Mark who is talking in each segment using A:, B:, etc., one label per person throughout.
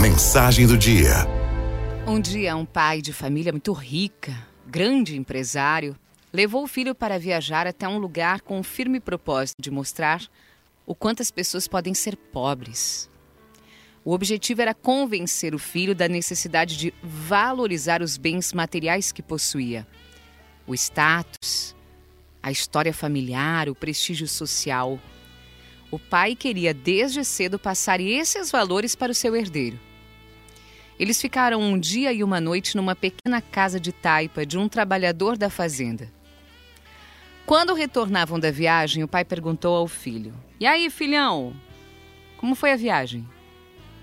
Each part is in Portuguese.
A: Mensagem do dia.
B: Um dia, um pai de família muito rica, grande empresário, levou o filho para viajar até um lugar com o firme propósito de mostrar o quanto as pessoas podem ser pobres. O objetivo era convencer o filho da necessidade de valorizar os bens materiais que possuía, o status, a história familiar, o prestígio social. O pai queria desde cedo passar esses valores para o seu herdeiro. Eles ficaram um dia e uma noite numa pequena casa de taipa de um trabalhador da fazenda. Quando retornavam da viagem, o pai perguntou ao filho: E aí, filhão? Como foi a viagem?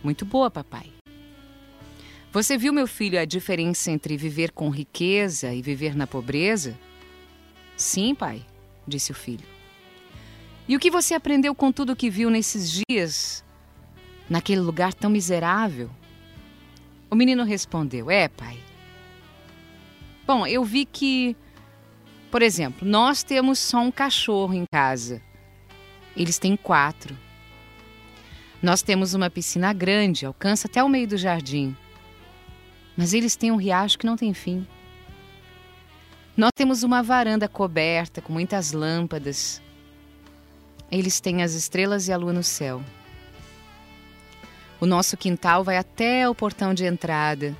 B: Muito boa, papai. Você viu, meu filho, a diferença entre viver com riqueza e viver na pobreza? Sim, pai, disse o filho. E o que você aprendeu com tudo o que viu nesses dias, naquele lugar tão miserável? O menino respondeu: É, pai. Bom, eu vi que, por exemplo, nós temos só um cachorro em casa. Eles têm quatro. Nós temos uma piscina grande, alcança até o meio do jardim. Mas eles têm um riacho que não tem fim. Nós temos uma varanda coberta com muitas lâmpadas. Eles têm as estrelas e a lua no céu. O nosso quintal vai até o portão de entrada.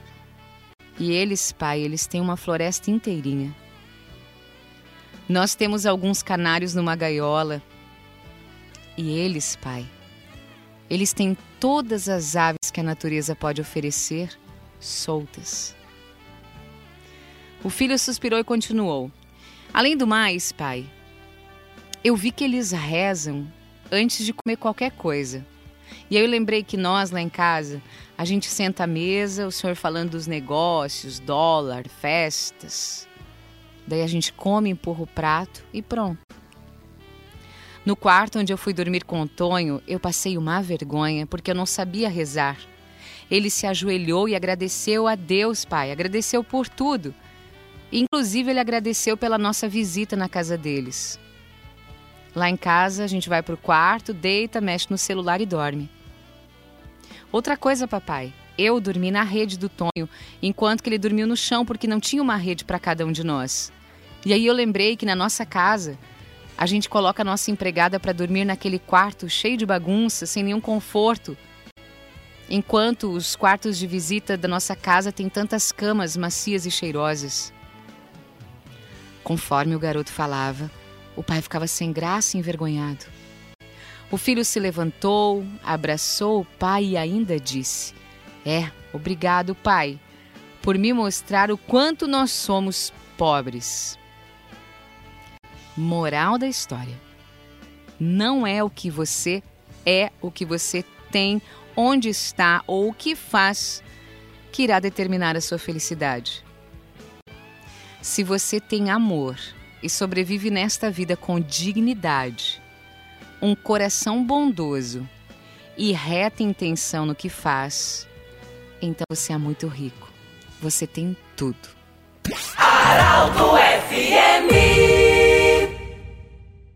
B: E eles, pai, eles têm uma floresta inteirinha. Nós temos alguns canários numa gaiola. E eles, pai, eles têm todas as aves que a natureza pode oferecer soltas. O filho suspirou e continuou: Além do mais, pai, eu vi que eles rezam antes de comer qualquer coisa. E aí eu lembrei que nós lá em casa, a gente senta à mesa, o senhor falando dos negócios, dólar, festas. Daí a gente come, empurra o prato e pronto. No quarto onde eu fui dormir com o Tonho, eu passei uma vergonha porque eu não sabia rezar. Ele se ajoelhou e agradeceu a Deus, Pai, agradeceu por tudo. Inclusive, ele agradeceu pela nossa visita na casa deles. Lá em casa, a gente vai para o quarto, deita, mexe no celular e dorme. Outra coisa, papai, eu dormi na rede do Tonho, enquanto que ele dormiu no chão porque não tinha uma rede para cada um de nós. E aí eu lembrei que na nossa casa a gente coloca a nossa empregada para dormir naquele quarto cheio de bagunça, sem nenhum conforto. Enquanto os quartos de visita da nossa casa têm tantas camas macias e cheirosas. Conforme o garoto falava, o pai ficava sem graça e envergonhado. O filho se levantou, abraçou o pai e ainda disse: É, obrigado, pai, por me mostrar o quanto nós somos pobres. Moral da história: Não é o que você é, o que você tem, onde está ou o que faz que irá determinar a sua felicidade. Se você tem amor e sobrevive nesta vida com dignidade, um coração bondoso e reta intenção no que faz, então você é muito rico. Você tem tudo.
C: FMI